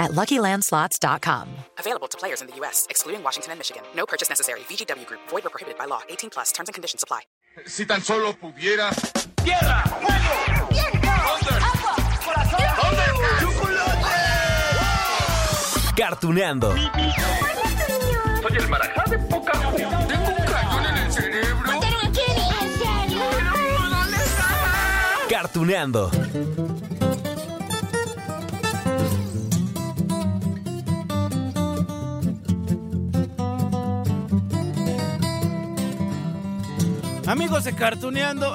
at LuckyLandSlots.com. Available to players in the U.S., excluding Washington and Michigan. No purchase necessary. VGW Group. Void or prohibited by law. 18 plus. Terms and conditions apply. Si tan solo pudiera. ¡Tierra! ¡Fuego! ¡Viento! ¡Agua! ¡Corazón! Cartuneando. Soy el marajá de poca Tengo un cañón en el cerebro. ¿Mataron a Kenny? ¿En serio? ¿Dónde está? Cartuneando. Amigos de Cartuneando.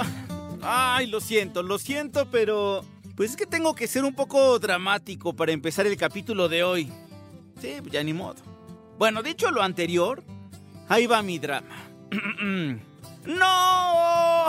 Ay, lo siento, lo siento, pero. Pues es que tengo que ser un poco dramático para empezar el capítulo de hoy. Sí, ya ni modo. Bueno, dicho lo anterior, ahí va mi drama. ¡No!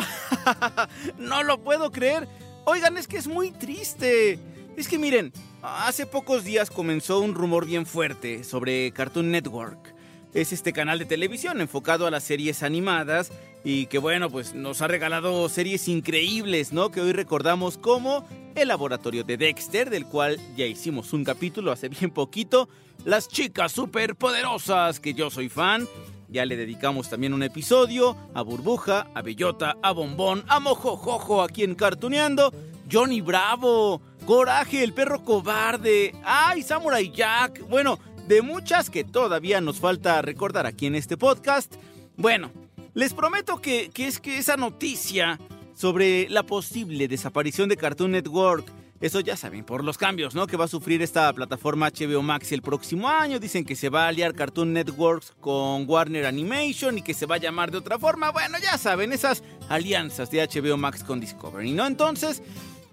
no lo puedo creer. Oigan, es que es muy triste. Es que miren, hace pocos días comenzó un rumor bien fuerte sobre Cartoon Network. Es este canal de televisión enfocado a las series animadas y que bueno, pues nos ha regalado series increíbles, ¿no? Que hoy recordamos como El Laboratorio de Dexter, del cual ya hicimos un capítulo hace bien poquito, Las Chicas Superpoderosas, que yo soy fan. Ya le dedicamos también un episodio a Burbuja, a Bellota, a Bombón, a Mojojojo aquí en Cartuneando, Johnny Bravo, Coraje, el perro cobarde, ¡ay, Samurai Jack! Bueno, de muchas que todavía nos falta recordar aquí en este podcast. Bueno, les prometo que, que es que esa noticia sobre la posible desaparición de Cartoon Network, eso ya saben, por los cambios, ¿no? Que va a sufrir esta plataforma HBO Max el próximo año. Dicen que se va a aliar Cartoon Networks con Warner Animation y que se va a llamar de otra forma. Bueno, ya saben, esas alianzas de HBO Max con Discovery, ¿no? Entonces,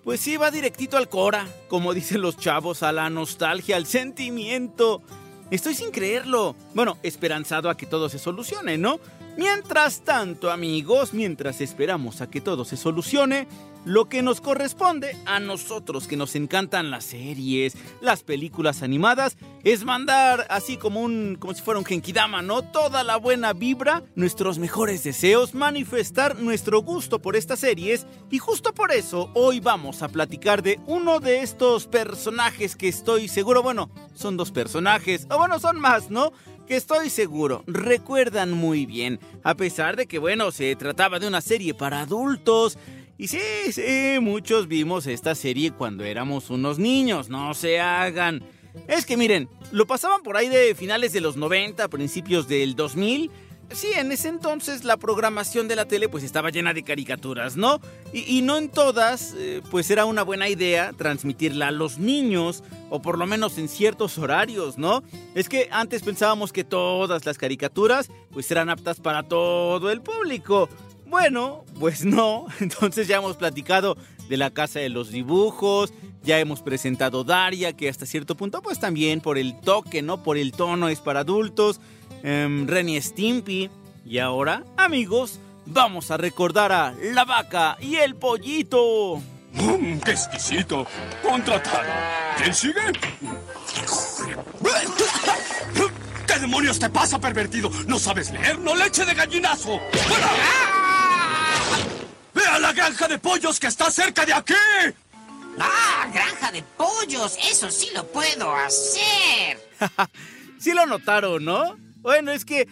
pues sí, va directito al Cora, como dicen los chavos, a la nostalgia, al sentimiento. Estoy sin creerlo. Bueno, esperanzado a que todo se solucione, ¿no? Mientras tanto, amigos, mientras esperamos a que todo se solucione, lo que nos corresponde a nosotros que nos encantan las series, las películas animadas, es mandar así como un como si fuera un genkidama, ¿no? Toda la buena vibra, nuestros mejores deseos, manifestar nuestro gusto por estas series y justo por eso hoy vamos a platicar de uno de estos personajes que estoy seguro, bueno, son dos personajes, o bueno, son más, ¿no? Que estoy seguro recuerdan muy bien, a pesar de que, bueno, se trataba de una serie para adultos. Y sí, sí, muchos vimos esta serie cuando éramos unos niños, no se hagan. Es que miren, lo pasaban por ahí de finales de los 90, principios del 2000. Sí, en ese entonces la programación de la tele pues estaba llena de caricaturas, ¿no? Y, no en todas, eh, pues era una buena idea transmitirla a los niños, o por lo menos en ciertos horarios, ¿no? Es que antes pensábamos que todas las caricaturas pues eran aptas para todo el público. Bueno, pues no, entonces ya hemos platicado de la casa de los dibujos, ya hemos presentado Daria, que hasta cierto punto pues también por el toque, ¿no? Por el tono es para adultos. Um, Renny Stimpy. Y ahora, amigos, vamos a recordar a la vaca y el pollito. ¡Mmm, qué exquisito! ¡Contratado! ¿Quién sigue? ¿Qué demonios te pasa, pervertido? ¿No sabes leer? ¡No leche de gallinazo! ¡Fuera! ¡Ve a la granja de pollos que está cerca de aquí! Ah, granja de pollos, eso sí lo puedo hacer. sí lo notaron, ¿no? Bueno, es que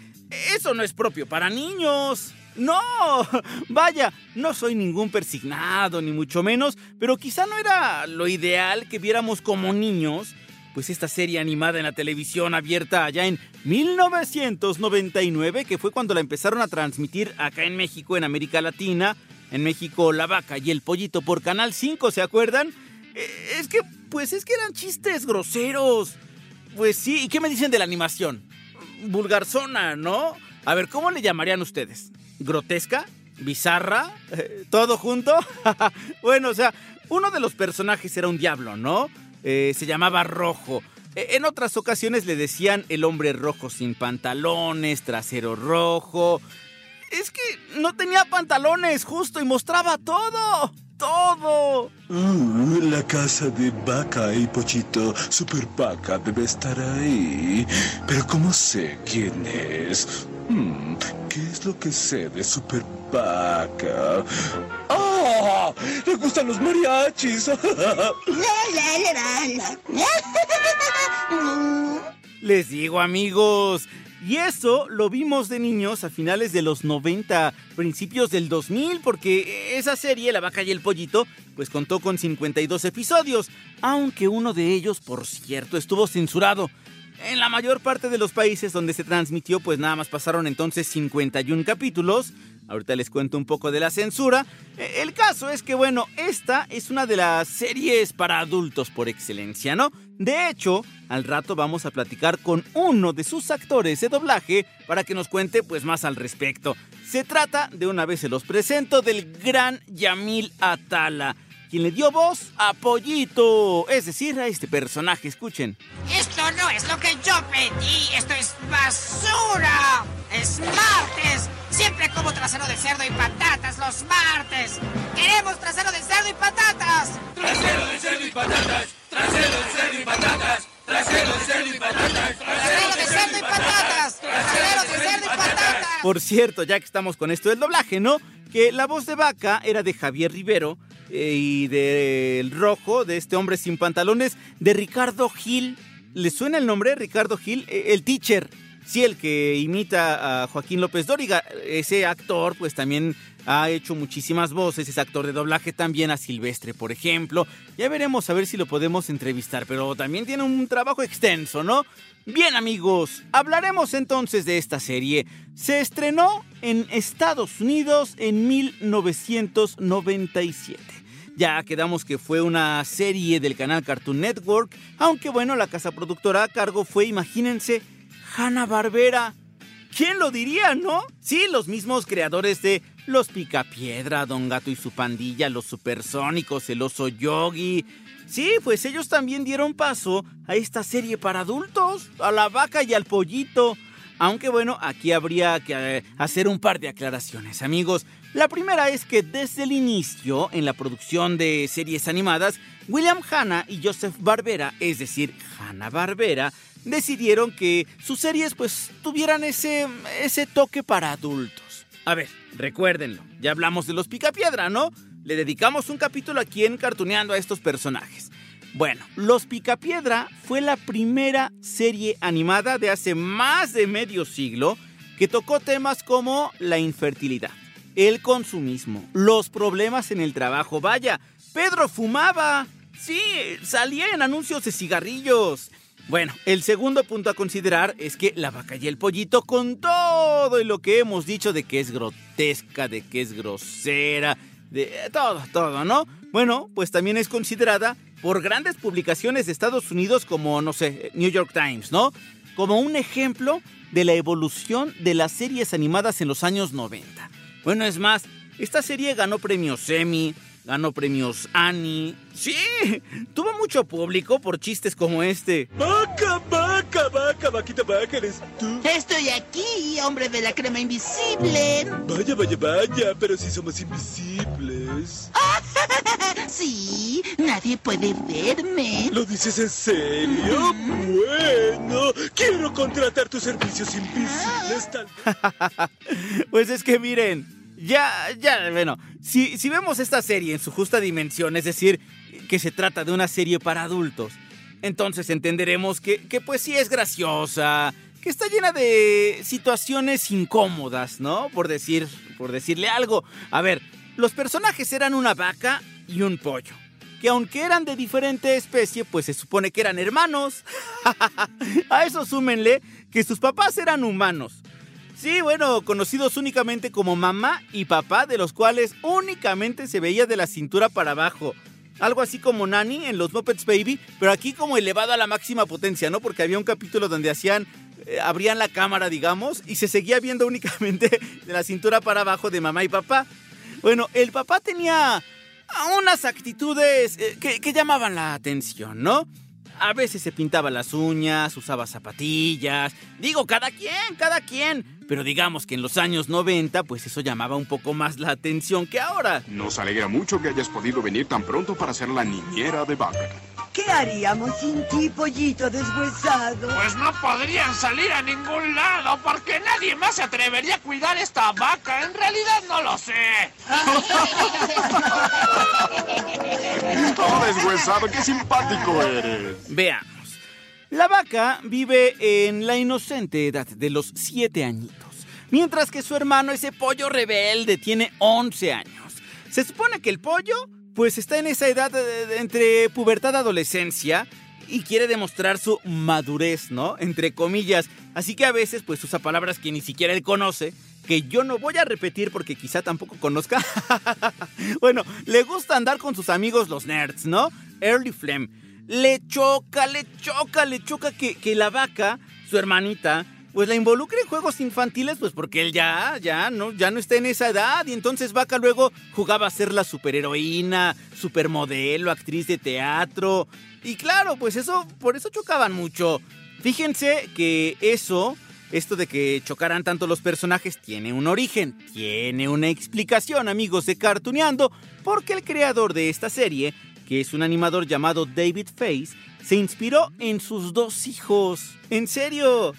eso no es propio para niños. No, vaya, no soy ningún persignado, ni mucho menos, pero quizá no era lo ideal que viéramos como niños, pues esta serie animada en la televisión abierta allá en 1999, que fue cuando la empezaron a transmitir acá en México, en América Latina, en México La Vaca y el Pollito por Canal 5, ¿se acuerdan? Eh, Es que, pues es que eran chistes groseros. Pues sí, ¿y qué me dicen de la animación? Vulgarzona, ¿no? A ver, ¿cómo le llamarían ustedes? ¿Grotesca? ¿Bizarra? ¿Todo junto? bueno, o sea, uno de los personajes era un diablo, ¿no? Eh, se llamaba Rojo. Eh, En otras ocasiones le decían el hombre rojo sin pantalones, trasero rojo. es que no tenía pantalones justo y mostraba todo. Todo. Uh, la casa de Vaca y Pochito, Super Vaca, debe estar ahí. Pero ¿cómo sé quién es? Hmm, ¿Qué es lo que sé de Super Vaca? ¡Ah! ¡Le gustan los mariachis! Les digo amigos, y eso lo vimos de niños a finales de los 90, principios del 2000, porque esa serie, La vaca y el pollito, pues contó con 52 episodios, aunque uno de ellos, por cierto, estuvo censurado. En la mayor parte de los países donde se transmitió, pues nada más pasaron entonces 51 capítulos. Ahorita les cuento un poco de la censura. E, El caso es que, bueno, esta es una de las series para adultos por excelencia, ¿no? De hecho, al rato vamos a platicar con uno de sus actores de doblaje para que nos cuente pues más al respecto. Se trata, de una vez se los presento, del gran Yamil Atala, quien le dio voz a Pollito, es decir, a este personaje, escuchen. Esto no es lo que yo pedí. Esto es basura. Es martes. Siempre como trasero de cerdo y patatas los martes. Queremos trasero de cerdo y patatas. Trasero de cerdo y patatas. Cerdo y patatas. Trasero de cerdo y patatas. Trasero de cerdo y patatas. Trasero de cerdo y patatas. Por cierto, ya que estamos con esto del doblaje, ¿no? Que la voz de vaca era de Javier Rivero eh, y del rojo, de este hombre sin pantalones, de Ricardo Gil. ¿Le suena el nombre? Ricardo Gil, Eh, el teacher. Sí, el que imita a Joaquín López Dóriga. Ese actor, pues también ha hecho muchísimas voces. Es actor de doblaje también a Silvestre, por ejemplo. Ya veremos a ver si lo podemos entrevistar, pero también tiene un trabajo extenso, ¿no? Bien amigos, hablaremos entonces de esta serie. Se estrenó en Estados Unidos en 1997. Ya quedamos que fue una serie del canal Cartoon Network, aunque bueno, la casa productora a cargo fue, imagínense, Hanna Barbera. ¿Quién lo diría, no? Sí, los mismos creadores de Los Picapiedra, Don Gato y su pandilla, Los Supersónicos, El Oso Yogi. Sí, pues ellos también dieron paso a esta serie para adultos, a la vaca y al pollito. Aunque bueno, aquí habría que eh, hacer un par de aclaraciones, amigos. La primera es que desde el inicio, en la producción de series animadas, William Hanna y Joseph Barbera, es decir, Hanna Barbera, decidieron que sus series pues tuvieran ese, ese toque para adultos. A ver, recuérdenlo, ya hablamos de los Picapiedra, ¿no? Le dedicamos un capítulo aquí en Cartuneando a estos personajes. Bueno, Los Picapiedra fue la primera serie animada de hace más de medio siglo que tocó temas como la infertilidad, el consumismo, los problemas en el trabajo. Vaya, Pedro fumaba. Sí, salía en anuncios de cigarrillos. Bueno, el segundo punto a considerar es que la vaca y el pollito, con todo lo que hemos dicho de que es grotesca, de que es grosera, de todo, todo, ¿no? Bueno, pues también es considerada por grandes publicaciones de Estados Unidos como, no sé, New York Times, ¿no? Como un ejemplo de la evolución de las series animadas en los años 90. Bueno, es más, esta serie ganó premios Emmy, ganó premios Annie. Sí, tuvo mucho público por chistes como este. ¡Vaca, vaca, vaca, vaquita, vaca, eres tú! Estoy aquí, hombre de la crema invisible. Vaya, vaya, vaya, pero si somos invisibles. Sí, nadie puede verme. ¿Lo dices en serio? Bueno, quiero contratar tus servicios invisibles, tal Pues es que miren, ya, ya, bueno, si, si vemos esta serie en su justa dimensión, es decir, que se trata de una serie para adultos, entonces entenderemos que, que pues sí es graciosa, que está llena de situaciones incómodas, ¿no? Por decir, por decirle algo. A ver, los personajes eran una vaca y un pollo. Que aunque eran de diferente especie, pues se supone que eran hermanos. A eso súmenle que sus papás eran humanos. Sí, bueno, conocidos únicamente como mamá y papá, de los cuales únicamente se veía de la cintura para abajo. Algo así como Nani en los Muppets Baby, pero aquí como elevado a la máxima potencia, ¿no? Porque había un capítulo donde hacían, eh, abrían la cámara, digamos, y se seguía viendo únicamente de la cintura para abajo de mamá y papá. Bueno, el papá tenía unas actitudes eh, que, que llamaban la atención, ¿no? A veces se pintaba las uñas, usaba zapatillas. Digo, cada quien, cada quien. Pero digamos que en los años 90, pues eso llamaba un poco más la atención que ahora. Nos alegra mucho que hayas podido venir tan pronto para ser la niñera de Vaca. ¿Qué haríamos sin ti, pollito deshuesado? Pues no podrían salir a ningún lado porque nadie más se atrevería a cuidar esta vaca. En realidad no lo sé. oh, deshuesado, qué simpático eres. Veamos. La vaca vive en la inocente edad de los 7 añitos, mientras que su hermano, ese pollo rebelde, tiene 11 años. Se supone que el pollo pues está en esa edad entre pubertad adolescencia y quiere demostrar su madurez, ¿no? Entre comillas. Así que a veces pues usa palabras que ni siquiera él conoce, que yo no voy a repetir porque quizá tampoco conozca. bueno, le gusta andar con sus amigos los nerds, ¿no? Early Flem. Le choca, le choca, le choca que, que la vaca, su hermanita, pues la involucra en juegos infantiles, pues porque él ya, ya no, ya no está en esa edad. Y entonces Vaca luego jugaba a ser la superheroína, supermodelo, actriz de teatro. Y claro, pues eso, por eso chocaban mucho. Fíjense que eso, esto de que chocaran tanto los personajes, tiene un origen, tiene una explicación, amigos de Cartuneando, porque el creador de esta serie, que es un animador llamado David Face, se inspiró en sus dos hijos. ¿En serio?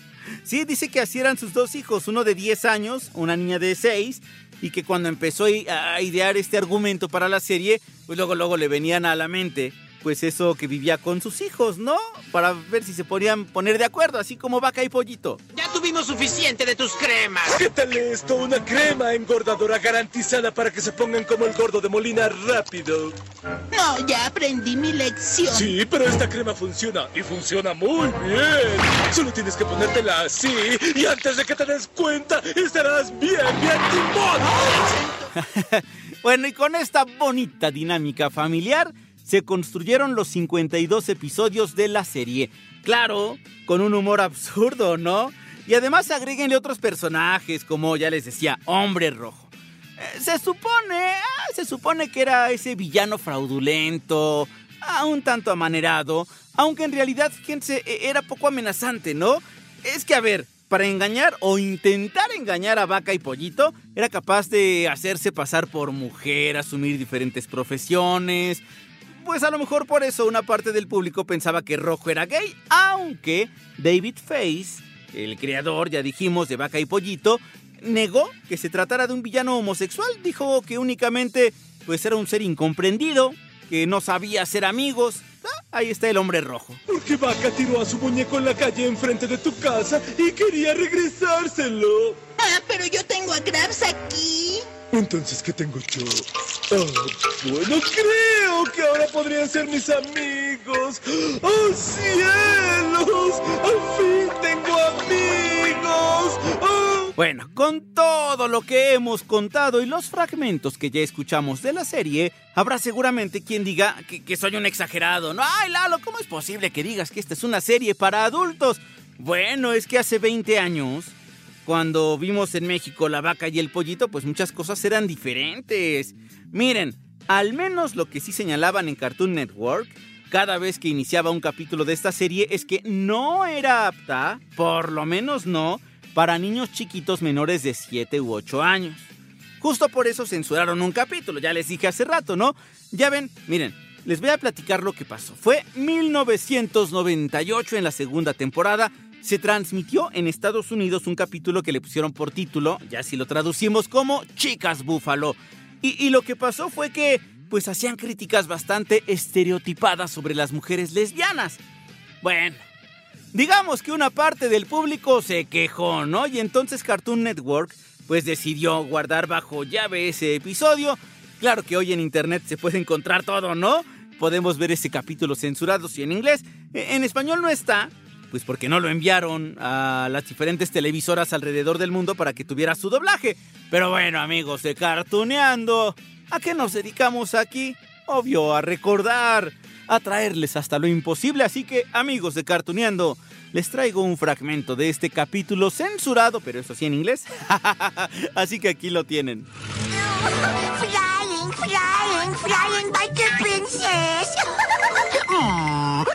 Sí, dice que así eran sus dos hijos, uno de 10 años, una niña de 6, y que cuando empezó a idear este argumento para la serie, pues luego, luego le venían a la mente pues eso que vivía con sus hijos, ¿no? Para ver si se podían poner de acuerdo, así como vaca y pollito. Tuvimos suficiente de tus cremas. ¿Qué tal esto? Una crema engordadora garantizada para que se pongan como el gordo de Molina rápido. No, ya aprendí mi lección. Sí, pero esta crema funciona y funciona muy bien. Solo tienes que ponértela así y antes de que te des cuenta estarás bien, bien timón. bueno, y con esta bonita dinámica familiar se construyeron los 52 episodios de la serie. Claro, con un humor absurdo, ¿no? Y además agréguenle otros personajes, como ya les decía, Hombre Rojo. Eh, se supone, ah, se supone que era ese villano fraudulento, ah, un tanto amanerado, aunque en realidad, fíjense, e, era poco amenazante, ¿no? Es que, a ver, para engañar o intentar engañar a Vaca y Pollito, era capaz de hacerse pasar por mujer, asumir diferentes profesiones, pues a lo mejor por eso una parte del público pensaba que Rojo era gay, aunque David Face, el creador, ya dijimos, de Vaca y Pollito, negó que se tratara de un villano homosexual, dijo que únicamente pues era un ser incomprendido, que no sabía ser amigos. Ah, ahí está el hombre rojo. Porque Vaca tiró a su muñeco en la calle enfrente de tu casa y quería regresárselo. Ah, pero yo tengo a Krabs aquí. Entonces, ¿qué tengo yo? Oh, bueno, creo que ahora podrían ser mis amigos. ¡Oh, cielos! ¡Al fin tengo amigos! ¡Oh! Bueno, con todo lo que hemos contado y los fragmentos que ya escuchamos de la serie, habrá seguramente quien diga que, que soy un exagerado. No, ay, Lalo, ¿cómo es posible que digas que esta es una serie para adultos? Bueno, es que hace 20 años cuando vimos en México la vaca y el pollito, pues muchas cosas eran diferentes. Miren, al menos lo que sí señalaban en Cartoon Network, cada vez que iniciaba un capítulo de esta serie, es que no era apta, por lo menos no, para niños chiquitos menores de 7 u 8 años. Justo por eso censuraron un capítulo, ya les dije hace rato, ¿no? Ya ven, miren, les voy a platicar lo que pasó. Fue 1998 en la segunda temporada se transmitió en Estados Unidos un capítulo que le pusieron por título, ya si lo traducimos como Chicas Búfalo. Y, lo que pasó fue que, pues hacían críticas bastante estereotipadas sobre las mujeres lesbianas. Bueno, digamos que una parte del público se quejó, ¿no? Y entonces Cartoon Network, pues decidió guardar bajo llave ese episodio. Claro que hoy en internet se puede encontrar todo, ¿no? Podemos ver ese capítulo censurado si en inglés. E, en español no está, pues porque no lo enviaron a las diferentes televisoras alrededor del mundo para que tuviera su doblaje. Pero bueno, amigos de Cartuneando, ¿a qué nos dedicamos aquí? Obvio, a recordar, a traerles hasta lo imposible. Así que, amigos de Cartuneando, les traigo un fragmento de este capítulo censurado, pero eso sí en inglés. Así que aquí lo tienen. Flying, flying, flying like a princess.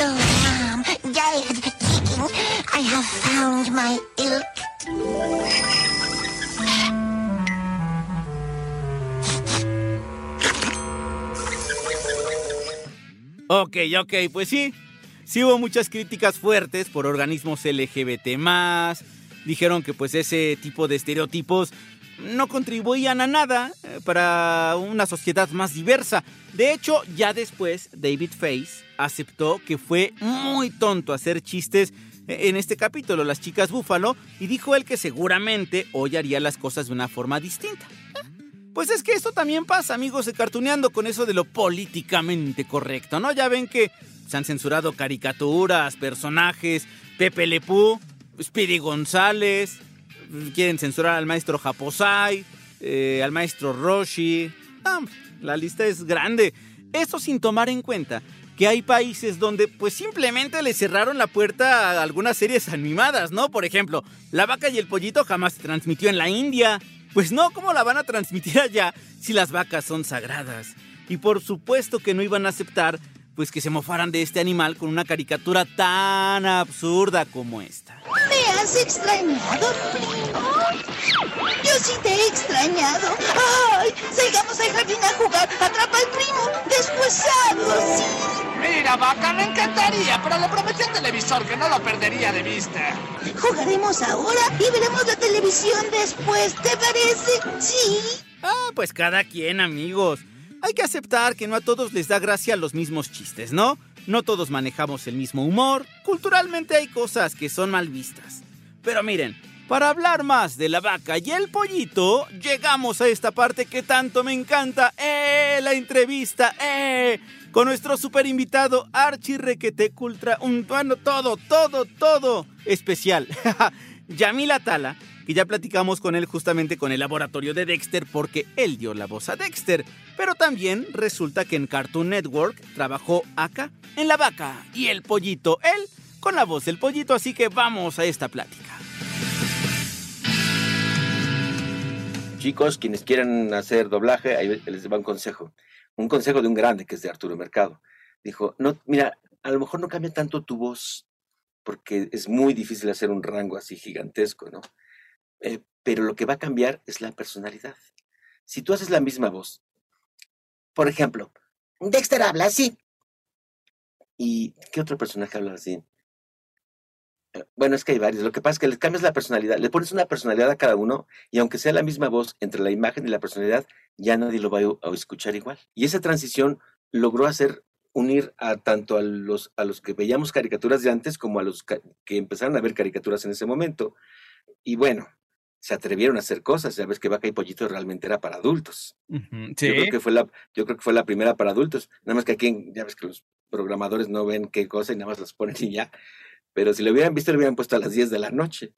Oh, Kicking. I have found my ilk. Ok, ok, pues sí. Sí hubo muchas críticas fuertes por organismos LGBT+. Dijeron que pues ese tipo de estereotipos no contribuían a nada eh, para una sociedad más diversa. De hecho, ya después David Face aceptó que fue muy tonto hacer chistes en este capítulo, Las chicas búfalo, y dijo él que seguramente hoy haría las cosas de una forma distinta. Pues es que esto también pasa, amigos de Cartuneando, con eso de lo políticamente correcto, ¿no? Ya ven que se han censurado caricaturas, personajes, Pepe Lepú, Speedy González, quieren censurar al maestro Japosai, eh, al maestro Roshi. Ah, la lista es grande. Esto sin tomar en cuenta que hay países donde pues simplemente le cerraron la puerta a algunas series animadas, ¿no? Por ejemplo, La vaca y el pollito jamás se transmitió en la India. Pues no, ¿cómo la van a transmitir allá si las vacas son sagradas? Y por supuesto que no iban a aceptar pues que se mofaran de este animal con una caricatura tan absurda como esta. ¿Me has extrañado, primo? Yo sí te he extrañado. ¡Ay! Salgamos al jardín a jugar. Atrapa al primo. Despuesado, sí. Mira, vaca, me encantaría, pero le prometí al televisor que no lo perdería de vista. Jugaremos ahora y veremos la televisión después. ¿Te parece? Sí. Ah, pues cada quien, amigos. Hay que aceptar que no a todos les da gracia los mismos chistes, ¿no? No todos manejamos el mismo humor. Culturalmente hay cosas que son mal vistas. Pero miren, para hablar más de la vaca y el pollito, llegamos a esta parte que tanto me encanta. ¡Eh! La entrevista. ¡Eh! Con nuestro super invitado Archie Requete Cultra. Un bueno, todo, todo, todo especial. Yamila Tala, que ya platicamos con él justamente con el laboratorio de Dexter porque él dio la voz a Dexter. Pero también resulta que en Cartoon Network trabajó acá, en La Vaca y el Pollito, él con la voz del pollito, así que vamos a esta plática. Chicos, quienes quieran hacer doblaje, ahí les va un consejo. Un consejo de un grande que es de Arturo Mercado. Dijo, no, mira, a lo mejor no cambia tanto tu voz, porque es muy difícil hacer un rango así gigantesco, ¿no? Pero lo que va a cambiar es la personalidad. Si tú haces la misma voz, por ejemplo, Dexter habla así. ¿y qué otro personaje habla así? Eh, Bueno, es que hay varios. Lo que pasa es que le cambias la personalidad, le pones una personalidad a cada uno y aunque sea la misma voz entre la imagen y la personalidad, ya nadie lo va a escuchar igual. Y esa transición logró hacer unir a tanto a los, a los que veíamos caricaturas de antes como a los que empezaron a ver caricaturas en ese momento. Y bueno, se atrevieron a hacer cosas. Ya ves que Vaca y Pollito realmente era para adultos. Yo creo que fue la, yo creo que fue la primera para adultos. Nada más que aquí, ya ves que los programadores no ven qué cosa y nada más las ponen y ya. Pero si lo hubieran visto, lo hubieran puesto a las 10 de la noche.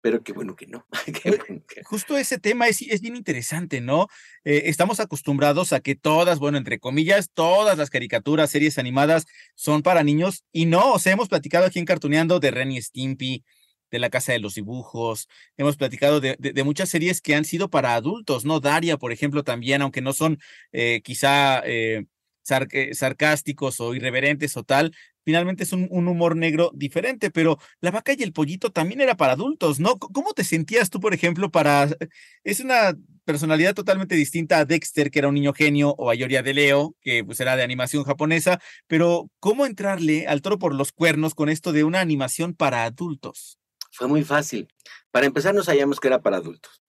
Pero qué bueno que no. bueno que- Justo ese tema es, es bien interesante, ¿no? Eh, estamos acostumbrados a que todas, bueno, entre comillas, todas las caricaturas, series animadas son para niños y no, o sea, hemos platicado aquí en Cartuneando de Ren y Stimpy, de La Casa de los Dibujos, hemos platicado de, de- de muchas series que han sido para adultos, ¿no? Daria, por ejemplo, también, aunque no son eh, quizá eh, sarcásticos o irreverentes o tal, finalmente es un, humor negro diferente, pero La Vaca y el Pollito también era para adultos, ¿no? ¿Cómo te sentías tú, por ejemplo, para... Es una personalidad totalmente distinta a Dexter, que era un niño genio, o a Yoria de Leo, que pues era de animación japonesa, pero ¿cómo entrarle al toro por los cuernos con esto de una animación para adultos? Fue muy fácil. Para empezar, no sabíamos que era para adultos.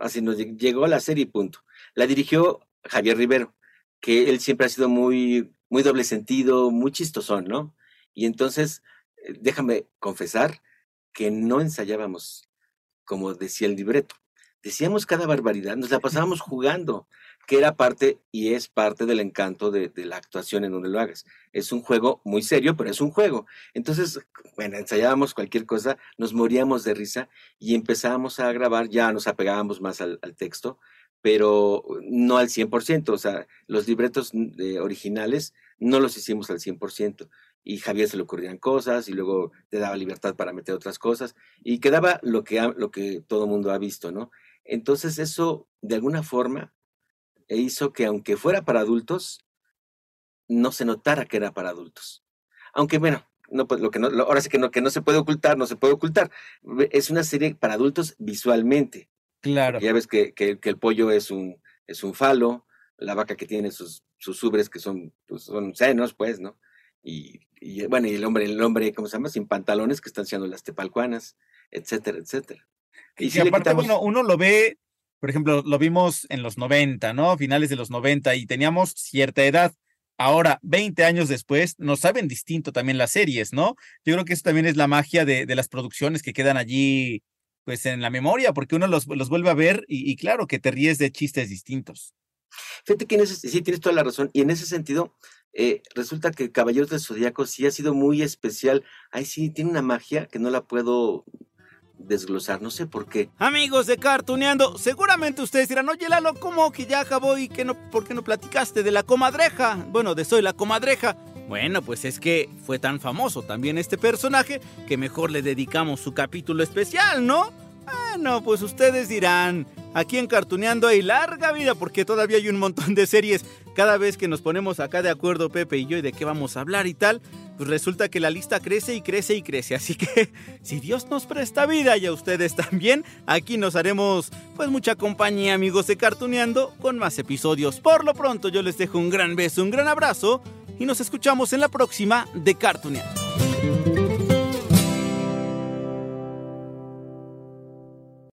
Así nos lleg- llegó la serie y punto. La dirigió Javier Rivero, que él siempre ha sido muy, muy doble sentido, muy chistosón, ¿no? Y entonces, eh, déjame confesar que no ensayábamos como decía el libreto. Decíamos cada barbaridad, nos la pasábamos jugando, que era parte y es parte del encanto de, de la actuación en donde lo hagas. Es un juego muy serio, pero es un juego. Entonces, bueno, ensayábamos cualquier cosa, nos moríamos de risa y empezábamos a grabar, ya nos apegábamos más al, al texto, pero no al 100%, o sea, los libretos mm, originales no los hicimos al 100%. Y Javier se le ocurrían cosas y luego te daba libertad para meter otras cosas y quedaba lo que, lo que todo mundo ha visto, ¿no? Entonces eso, de alguna forma, hizo que aunque fuera para adultos, no se notara que era para adultos. Aunque bueno, no, pues, lo que no, ahora sí que no, que no se puede ocultar, no se puede ocultar. Es una serie para adultos visualmente. Claro. ya ves que, que, el pollo es un, es un falo, la vaca que tiene sus, sus ubres que son, pues, son senos, pues, ¿no? Y, y, bueno, y el hombre, el hombre, ¿cómo se llama? Sin pantalones que están siendo las tepalcuanas, etcétera, etcétera. Y, si aparte, bueno, uno lo ve, por ejemplo, lo vimos en los 90, ¿no? Finales de los 90 y teníamos cierta edad. Ahora, 20 años después, nos saben distinto también las series, ¿no? Yo creo que eso también es la magia de, de las producciones que quedan allí, pues en la memoria, porque uno los, los vuelve a ver y, y, claro que te ríes de chistes distintos. Fíjate que en ese, sí tienes toda la razón. Y en ese sentido, eh, resulta que Caballeros del Zodíaco sí ha sido muy especial. Ay, sí, tiene una magia que no la puedo desglosar, no sé por qué. Amigos de Cartuneando, seguramente ustedes dirán, oye Lalo, ¿cómo que ya acabó y que no, por qué no platicaste de la comadreja? Bueno, de Soy la comadreja. Bueno, pues es que fue tan famoso también este personaje que mejor le dedicamos su capítulo especial, ¿no? Bueno, pues ustedes dirán, aquí en Cartuneando hay larga vida porque todavía hay un montón de series. Cada vez que nos ponemos acá de acuerdo Pepe y yo y de qué vamos a hablar y tal, pues resulta que la lista crece y crece y crece. Así que si Dios nos presta vida y a ustedes también, aquí nos haremos pues mucha compañía amigos de Cartuneando con más episodios. Por lo pronto yo les dejo un gran beso, un gran abrazo y nos escuchamos en la próxima de Cartuneando.